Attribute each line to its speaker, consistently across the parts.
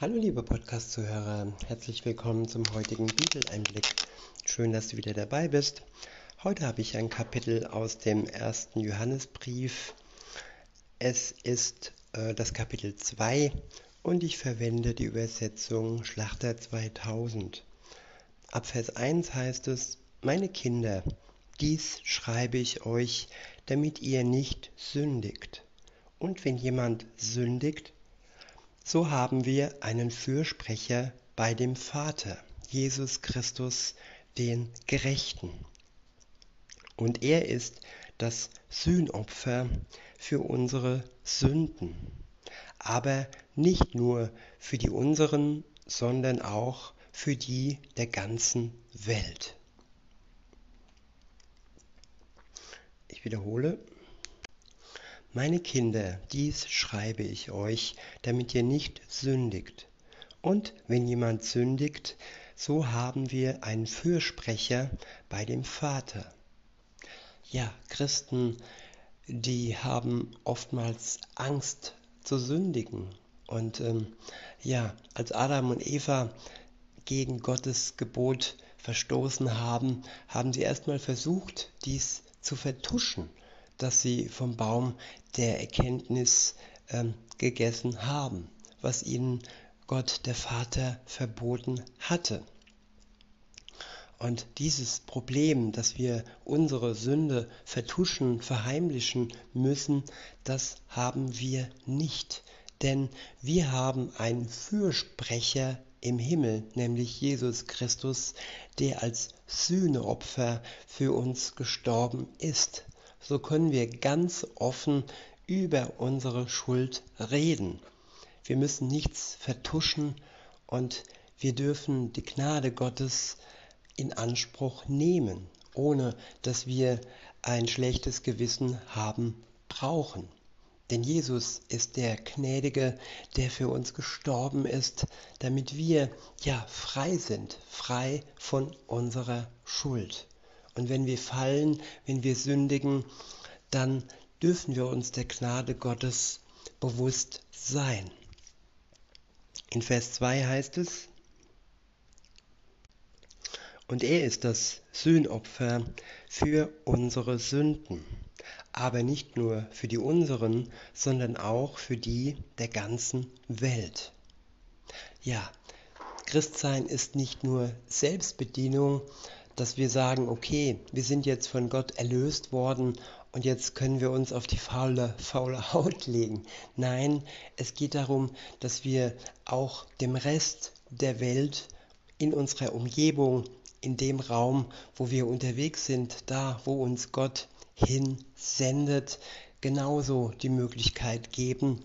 Speaker 1: Hallo liebe Podcast-Zuhörer, herzlich willkommen zum heutigen Bibeleinblick. Schön, dass du wieder dabei bist. Heute habe ich ein Kapitel aus dem ersten Johannesbrief. Es ist äh, das Kapitel 2 und ich verwende die Übersetzung Schlachter 2000. Ab Vers 1 heißt es, meine Kinder, dies schreibe ich euch, damit ihr nicht sündigt. Und wenn jemand sündigt, so haben wir einen Fürsprecher bei dem Vater, Jesus Christus, den Gerechten. Und er ist das Sühnopfer für unsere Sünden, aber nicht nur für die unseren, sondern auch für die der ganzen Welt. Ich wiederhole, meine Kinder, dies schreibe ich euch, damit ihr nicht sündigt. Und wenn jemand sündigt, so haben wir einen Fürsprecher bei dem Vater. Ja, Christen, die haben oftmals Angst zu sündigen. Und ähm, ja, als Adam und Eva gegen Gottes Gebot verstoßen haben, haben sie erstmal versucht, dies zu vertuschen dass sie vom Baum der Erkenntnis ähm, gegessen haben, was ihnen Gott der Vater verboten hatte. Und dieses Problem, dass wir unsere Sünde vertuschen, verheimlichen müssen, das haben wir nicht. Denn wir haben einen Fürsprecher im Himmel, nämlich Jesus Christus, der als Sühneopfer für uns gestorben ist so können wir ganz offen über unsere Schuld reden. Wir müssen nichts vertuschen und wir dürfen die Gnade Gottes in Anspruch nehmen, ohne dass wir ein schlechtes Gewissen haben brauchen. Denn Jesus ist der Gnädige, der für uns gestorben ist, damit wir ja frei sind, frei von unserer Schuld. Und wenn wir fallen, wenn wir sündigen, dann dürfen wir uns der Gnade Gottes bewusst sein. In Vers 2 heißt es, und er ist das Sühnopfer für unsere Sünden, aber nicht nur für die unseren, sondern auch für die der ganzen Welt. Ja, Christsein ist nicht nur Selbstbedienung, dass wir sagen, okay, wir sind jetzt von Gott erlöst worden und jetzt können wir uns auf die faule, faule Haut legen. Nein, es geht darum, dass wir auch dem Rest der Welt in unserer Umgebung, in dem Raum, wo wir unterwegs sind, da, wo uns Gott hinsendet, genauso die Möglichkeit geben,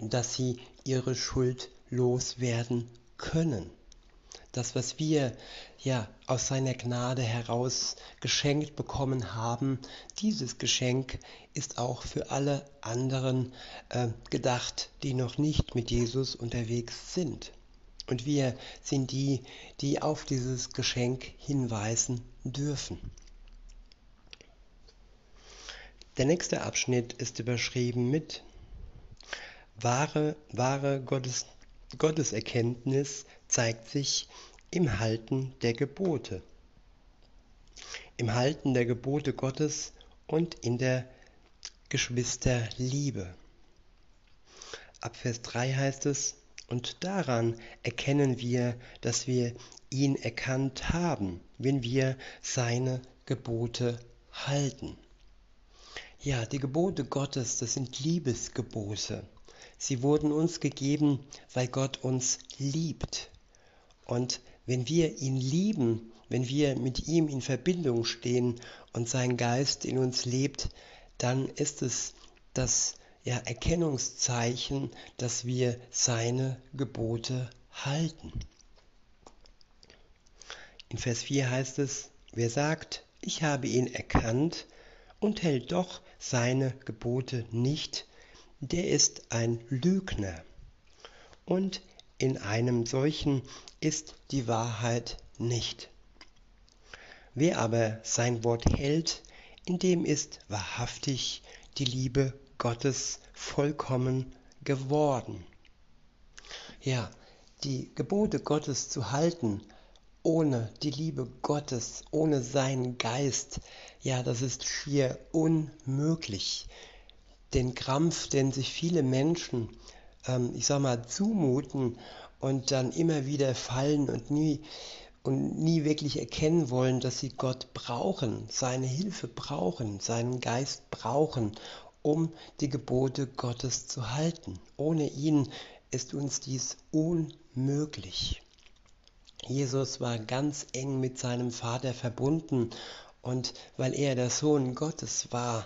Speaker 1: dass sie ihre Schuld loswerden können das, was wir ja aus seiner Gnade heraus geschenkt bekommen haben, dieses Geschenk ist auch für alle anderen äh, gedacht, die noch nicht mit Jesus unterwegs sind. Und wir sind die, die auf dieses Geschenk hinweisen dürfen. Der nächste Abschnitt ist überschrieben mit wahre, wahre Gottes, Gotteserkenntnis zeigt sich im Halten der Gebote. Im Halten der Gebote Gottes und in der Geschwisterliebe. Ab Vers 3 heißt es, und daran erkennen wir, dass wir ihn erkannt haben, wenn wir seine Gebote halten. Ja, die Gebote Gottes, das sind Liebesgebote. Sie wurden uns gegeben, weil Gott uns liebt. Und wenn wir ihn lieben, wenn wir mit ihm in Verbindung stehen und sein Geist in uns lebt, dann ist es das ja, Erkennungszeichen, dass wir seine Gebote halten. In Vers 4 heißt es, wer sagt, ich habe ihn erkannt und hält doch seine Gebote nicht, der ist ein Lügner. Und in einem solchen ist die Wahrheit nicht. Wer aber sein Wort hält, in dem ist wahrhaftig die Liebe Gottes vollkommen geworden. Ja, die Gebote Gottes zu halten, ohne die Liebe Gottes, ohne seinen Geist, ja, das ist schier unmöglich. Den Krampf, den sich viele Menschen, ähm, ich sag mal, zumuten und dann immer wieder fallen und nie und nie wirklich erkennen wollen, dass sie Gott brauchen, seine Hilfe brauchen, seinen Geist brauchen, um die Gebote Gottes zu halten. Ohne ihn ist uns dies unmöglich. Jesus war ganz eng mit seinem Vater verbunden und weil er der Sohn Gottes war,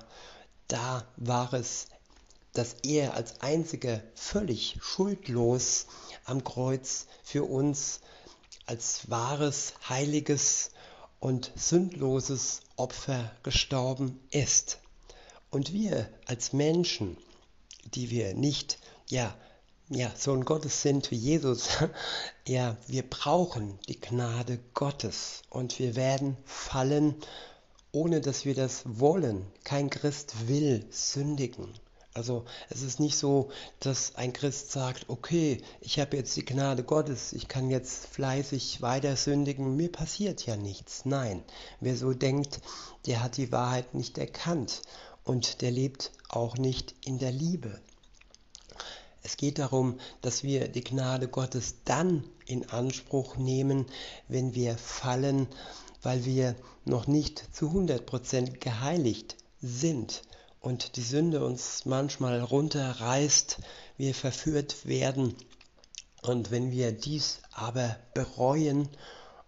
Speaker 1: da war es, dass er als einziger völlig schuldlos am Kreuz für uns als wahres, heiliges und sündloses Opfer gestorben ist. Und wir als Menschen, die wir nicht, ja, ja, Sohn Gottes sind wie Jesus, ja, wir brauchen die Gnade Gottes und wir werden fallen, ohne dass wir das wollen. Kein Christ will sündigen. Also es ist nicht so, dass ein Christ sagt, okay, ich habe jetzt die Gnade Gottes, ich kann jetzt fleißig weiter sündigen, mir passiert ja nichts. Nein, wer so denkt, der hat die Wahrheit nicht erkannt und der lebt auch nicht in der Liebe. Es geht darum, dass wir die Gnade Gottes dann in Anspruch nehmen, wenn wir fallen, weil wir noch nicht zu 100% geheiligt sind und die Sünde uns manchmal runterreißt, wir verführt werden. Und wenn wir dies aber bereuen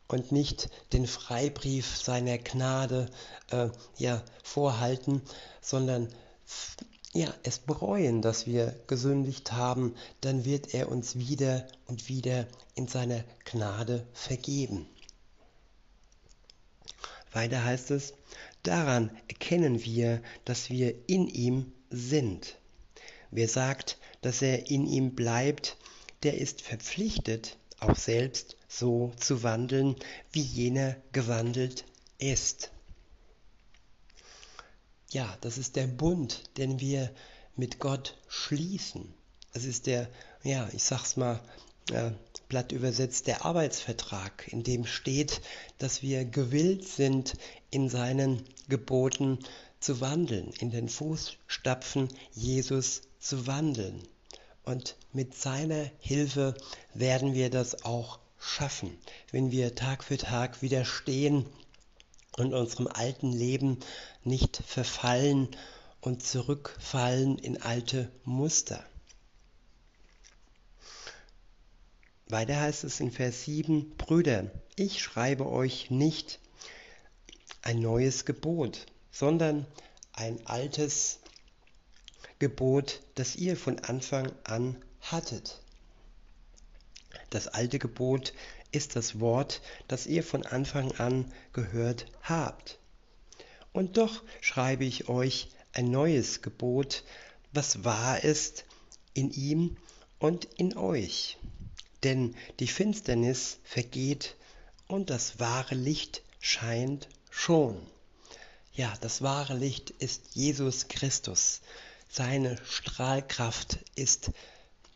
Speaker 1: und nicht den Freibrief seiner Gnade äh, ja, vorhalten, sondern ja, es bereuen, dass wir gesündigt haben, dann wird er uns wieder und wieder in seiner Gnade vergeben. Weiter heißt es, daran erkennen wir, dass wir in ihm sind. Wer sagt, dass er in ihm bleibt, der ist verpflichtet, auch selbst so zu wandeln, wie jener gewandelt ist. Ja, das ist der Bund, den wir mit Gott schließen. Es ist der, ja, ich sag's mal äh, platt übersetzt, der Arbeitsvertrag, in dem steht, dass wir gewillt sind, in seinen Geboten zu wandeln, in den Fußstapfen Jesus zu wandeln. Und mit seiner Hilfe werden wir das auch schaffen, wenn wir Tag für Tag widerstehen und unserem alten Leben nicht verfallen und zurückfallen in alte Muster. Weiter heißt es in Vers 7, Brüder, ich schreibe euch nicht ein neues Gebot, sondern ein altes Gebot, das ihr von Anfang an hattet. Das alte Gebot ist das Wort, das ihr von Anfang an gehört habt. Und doch schreibe ich euch ein neues Gebot, was wahr ist in ihm und in euch. Denn die Finsternis vergeht und das wahre Licht scheint schon. Ja, das wahre Licht ist Jesus Christus. Seine Strahlkraft ist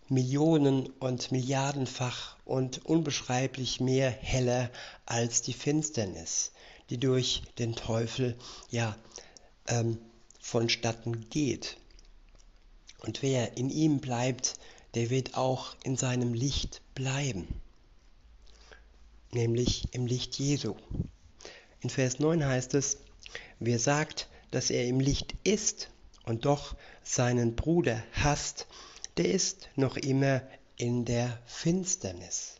Speaker 1: Millionen und Milliardenfach und unbeschreiblich mehr heller als die Finsternis, die durch den Teufel ja ähm, vonstatten geht. Und wer in ihm bleibt, der wird auch in seinem Licht bleiben, nämlich im Licht Jesu. In Vers 9 heißt es, wer sagt, dass er im Licht ist und doch seinen Bruder hasst, der ist noch immer in der Finsternis.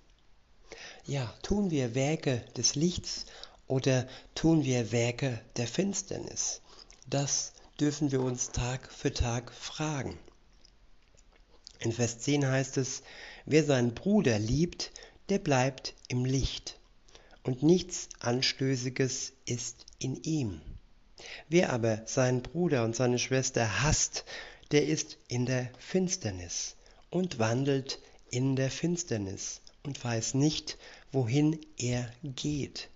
Speaker 1: Ja, tun wir Werke des Lichts oder tun wir Werke der Finsternis? Das dürfen wir uns Tag für Tag fragen. In Vers 10 heißt es, wer seinen Bruder liebt, der bleibt im Licht, und nichts Anstößiges ist in ihm. Wer aber seinen Bruder und seine Schwester hasst, der ist in der Finsternis und wandelt in der Finsternis und weiß nicht, wohin er geht,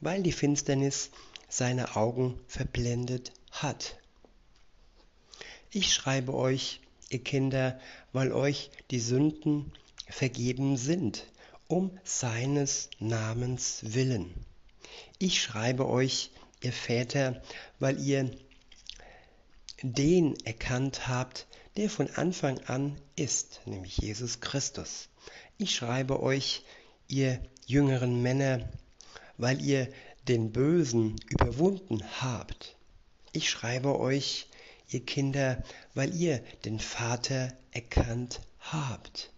Speaker 1: weil die Finsternis seine Augen verblendet hat. Ich schreibe euch, ihr Kinder, weil euch die Sünden vergeben sind, um seines Namens willen. Ich schreibe euch, ihr Väter, weil ihr den erkannt habt, der von Anfang an ist, nämlich Jesus Christus. Ich schreibe euch, ihr jüngeren Männer, weil ihr den Bösen überwunden habt. Ich schreibe euch, ihr Kinder, weil ihr den Vater erkannt habt.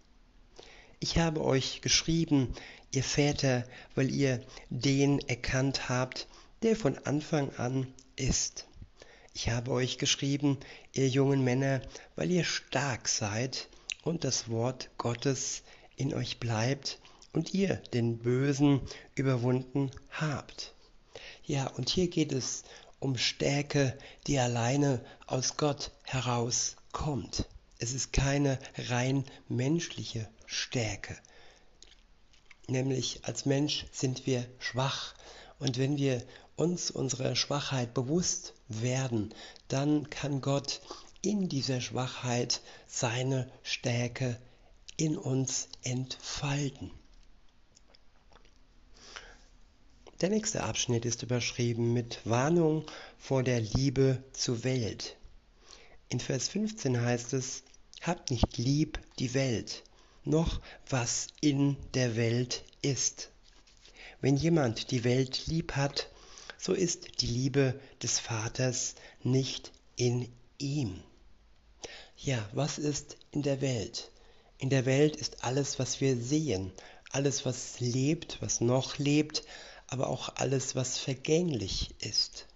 Speaker 1: Ich habe euch geschrieben, ihr Väter, weil ihr den erkannt habt, der von Anfang an ist. Ich habe euch geschrieben, ihr jungen Männer, weil ihr stark seid und das Wort Gottes in euch bleibt und ihr den Bösen überwunden habt. Ja, und hier geht es um Stärke, die alleine aus Gott herauskommt. Es ist keine rein menschliche Stärke. Nämlich als Mensch sind wir schwach. Und wenn wir uns unserer Schwachheit bewusst werden, dann kann Gott in dieser Schwachheit seine Stärke in uns entfalten. Der nächste Abschnitt ist überschrieben mit Warnung vor der Liebe zur Welt. In Vers 15 heißt es, habt nicht lieb die Welt, noch was in der Welt ist. Wenn jemand die Welt lieb hat, so ist die Liebe des Vaters nicht in ihm. Ja, was ist in der Welt? In der Welt ist alles, was wir sehen, alles, was lebt, was noch lebt, aber auch alles, was vergänglich ist.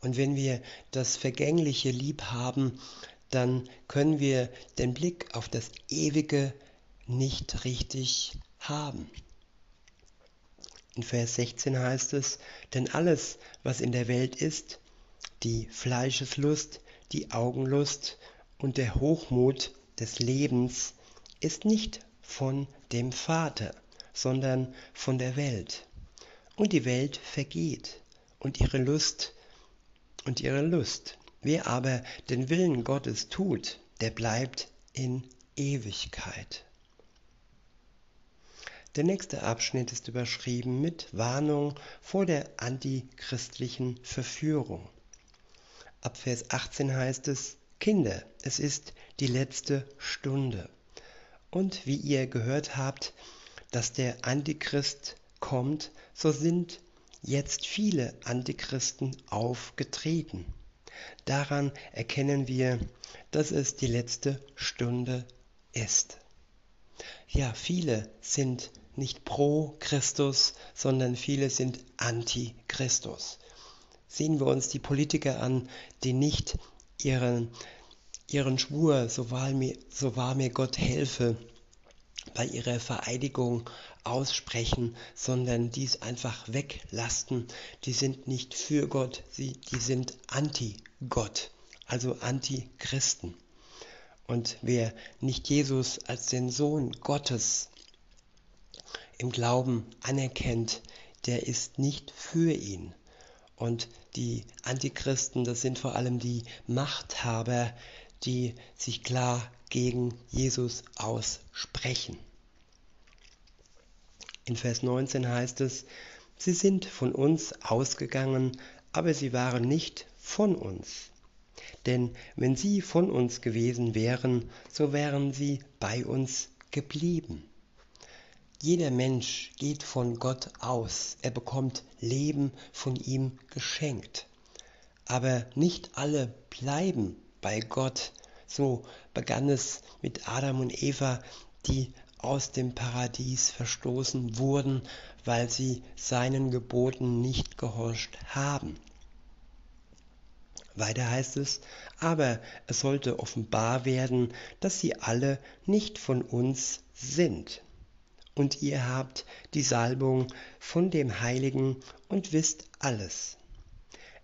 Speaker 1: Und wenn wir das Vergängliche lieb haben, dann können wir den Blick auf das Ewige nicht richtig haben. In Vers 16 heißt es, denn alles, was in der Welt ist, die Fleischeslust, die Augenlust und der Hochmut des Lebens, ist nicht von dem Vater, sondern von der Welt. Und die Welt vergeht und ihre Lust und ihre Lust. Wer aber den Willen Gottes tut, der bleibt in Ewigkeit. Der nächste Abschnitt ist überschrieben mit Warnung vor der antichristlichen Verführung. Ab Vers 18 heißt es, Kinder, es ist die letzte Stunde. Und wie ihr gehört habt, dass der Antichrist kommt, so sind jetzt viele Antichristen aufgetreten. Daran erkennen wir, dass es die letzte Stunde ist. Ja, viele sind nicht pro Christus, sondern viele sind anti. Sehen wir uns die Politiker an, die nicht ihren, ihren Schwur, so wahr, mir, so wahr mir Gott helfe, bei ihrer Vereidigung aussprechen, sondern dies einfach weglasten. Die sind nicht für Gott, sie, die sind anti-Gott, also anti-Christen. Und wer nicht Jesus als den Sohn Gottes im Glauben anerkennt, der ist nicht für ihn. Und die Antichristen, das sind vor allem die Machthaber, die sich klar gegen Jesus aussprechen. In Vers 19 heißt es, sie sind von uns ausgegangen, aber sie waren nicht von uns. Denn wenn sie von uns gewesen wären, so wären sie bei uns geblieben. Jeder Mensch geht von Gott aus, er bekommt Leben von ihm geschenkt. Aber nicht alle bleiben bei Gott. So begann es mit Adam und Eva, die aus dem Paradies verstoßen wurden, weil sie seinen Geboten nicht gehorcht haben. Weiter heißt es, aber es sollte offenbar werden, dass sie alle nicht von uns sind und ihr habt die Salbung von dem Heiligen und wisst alles.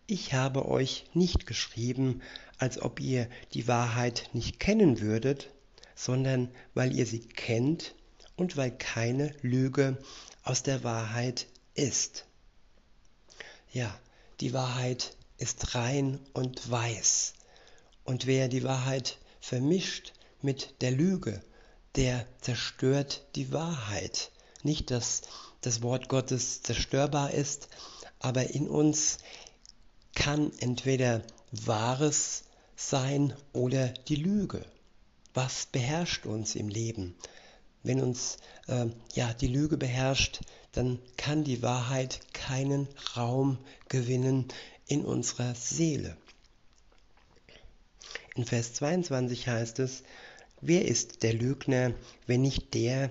Speaker 1: Ich habe euch nicht geschrieben, als ob ihr die Wahrheit nicht kennen würdet, sondern weil ihr sie kennt und weil keine Lüge aus der Wahrheit ist. Ja, die Wahrheit ist rein und weiß. Und wer die Wahrheit vermischt mit der Lüge, der zerstört die Wahrheit. Nicht, dass das Wort Gottes zerstörbar ist, aber in uns kann entweder Wahres sein oder die Lüge. Was beherrscht uns im Leben? Wenn uns äh, ja die Lüge beherrscht, dann kann die Wahrheit keinen Raum gewinnen in unserer Seele. In Vers 22 heißt es, wer ist der Lügner, wenn nicht der,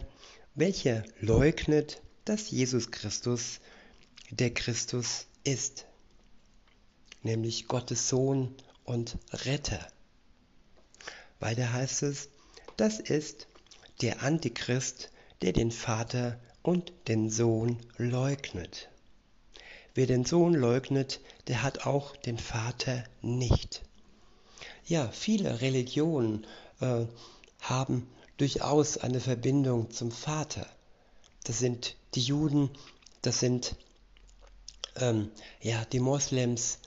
Speaker 1: welcher leugnet, dass Jesus Christus der Christus ist, nämlich Gottes Sohn und Retter. Weiter heißt es, das ist der Antichrist, der den Vater und den Sohn leugnet. Wer den Sohn leugnet, der hat auch den Vater nicht. Ja, viele Religionen äh, haben durchaus eine Verbindung zum Vater. Das sind die Juden, das sind ähm, ja, die Moslems,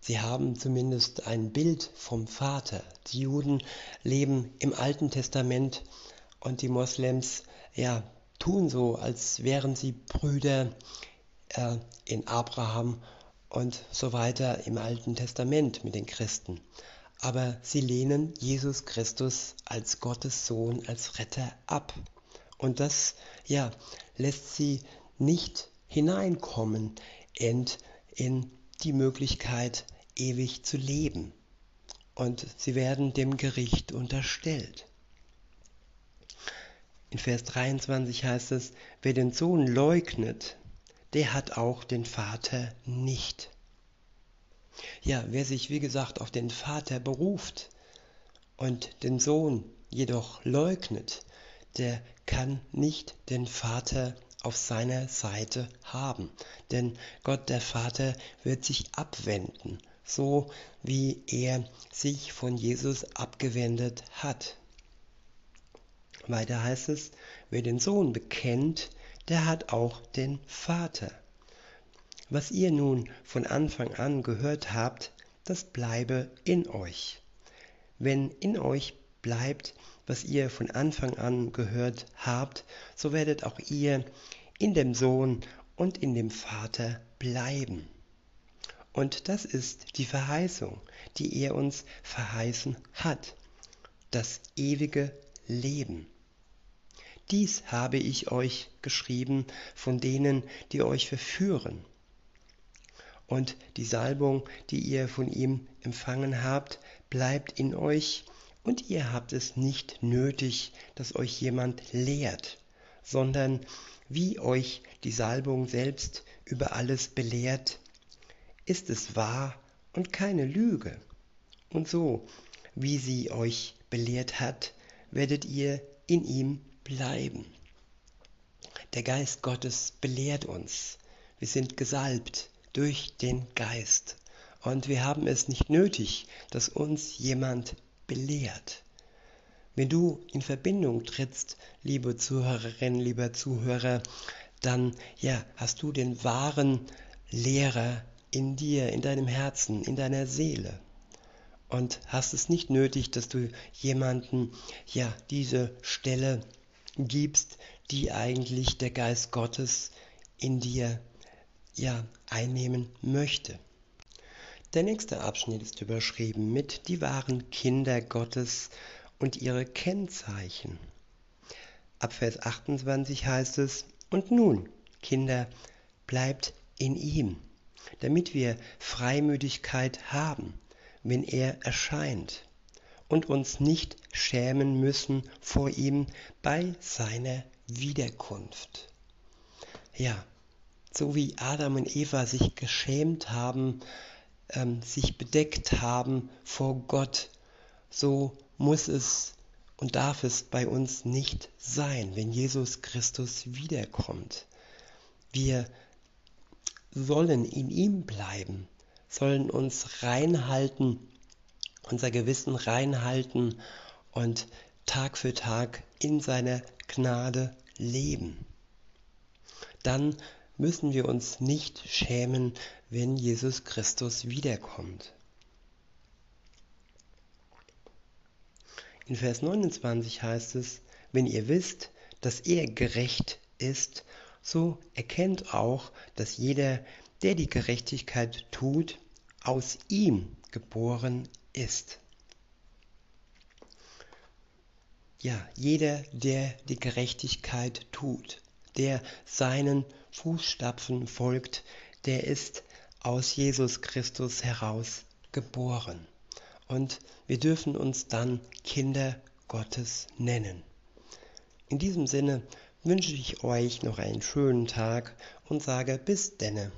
Speaker 1: sie haben zumindest ein Bild vom Vater. Die Juden leben im Alten Testament und die Moslems ja, tun so, als wären sie Brüder äh, in Abraham und so weiter im Alten Testament mit den Christen. Aber sie lehnen Jesus Christus als Gottes Sohn, als Retter ab. Und das ja, lässt sie nicht hineinkommen in, in die Möglichkeit, ewig zu leben. Und sie werden dem Gericht unterstellt. In Vers 23 heißt es, wer den Sohn leugnet, der hat auch den Vater nicht. Ja, wer sich wie gesagt auf den Vater beruft und den Sohn jedoch leugnet, der kann nicht den Vater auf seiner Seite haben. Denn Gott der Vater wird sich abwenden, so wie er sich von Jesus abgewendet hat. Weiter heißt es, wer den Sohn bekennt, der hat auch den Vater. Was ihr nun von Anfang an gehört habt, das bleibe in euch. Wenn in euch bleibt, was ihr von Anfang an gehört habt, so werdet auch ihr in dem Sohn und in dem Vater bleiben. Und das ist die Verheißung, die er uns verheißen hat, das ewige Leben. Dies habe ich euch geschrieben von denen, die euch verführen. Und die Salbung, die ihr von ihm empfangen habt, bleibt in euch und ihr habt es nicht nötig, dass euch jemand lehrt, sondern wie euch die Salbung selbst über alles belehrt, ist es wahr und keine Lüge. Und so, wie sie euch belehrt hat, werdet ihr in ihm bleiben. Der Geist Gottes belehrt uns. Wir sind gesalbt durch den Geist. Und wir haben es nicht nötig, dass uns jemand belehrt. Wenn du in Verbindung trittst, liebe Zuhörerin, lieber Zuhörer, dann ja, hast du den wahren Lehrer in dir, in deinem Herzen, in deiner Seele. Und hast es nicht nötig, dass du jemanden ja diese Stelle gibst, die eigentlich der Geist Gottes in dir ja einnehmen möchte. Der nächste Abschnitt ist überschrieben mit die wahren Kinder Gottes und ihre Kennzeichen. Ab Vers 28 heißt es, und nun, Kinder, bleibt in ihm, damit wir Freimütigkeit haben, wenn er erscheint, und uns nicht schämen müssen vor ihm bei seiner Wiederkunft. Ja, so wie Adam und Eva sich geschämt haben, ähm, sich bedeckt haben vor Gott, so muss es und darf es bei uns nicht sein, wenn Jesus Christus wiederkommt. Wir sollen in ihm bleiben, sollen uns reinhalten, unser Gewissen reinhalten und Tag für Tag in seiner Gnade leben. Dann müssen wir uns nicht schämen, wenn Jesus Christus wiederkommt. In Vers 29 heißt es, wenn ihr wisst, dass er gerecht ist, so erkennt auch, dass jeder, der die Gerechtigkeit tut, aus ihm geboren ist. Ja, jeder, der die Gerechtigkeit tut, der seinen Fußstapfen folgt, der ist aus Jesus Christus heraus geboren. Und wir dürfen uns dann Kinder Gottes nennen. In diesem Sinne wünsche ich euch noch einen schönen Tag und sage bis denne.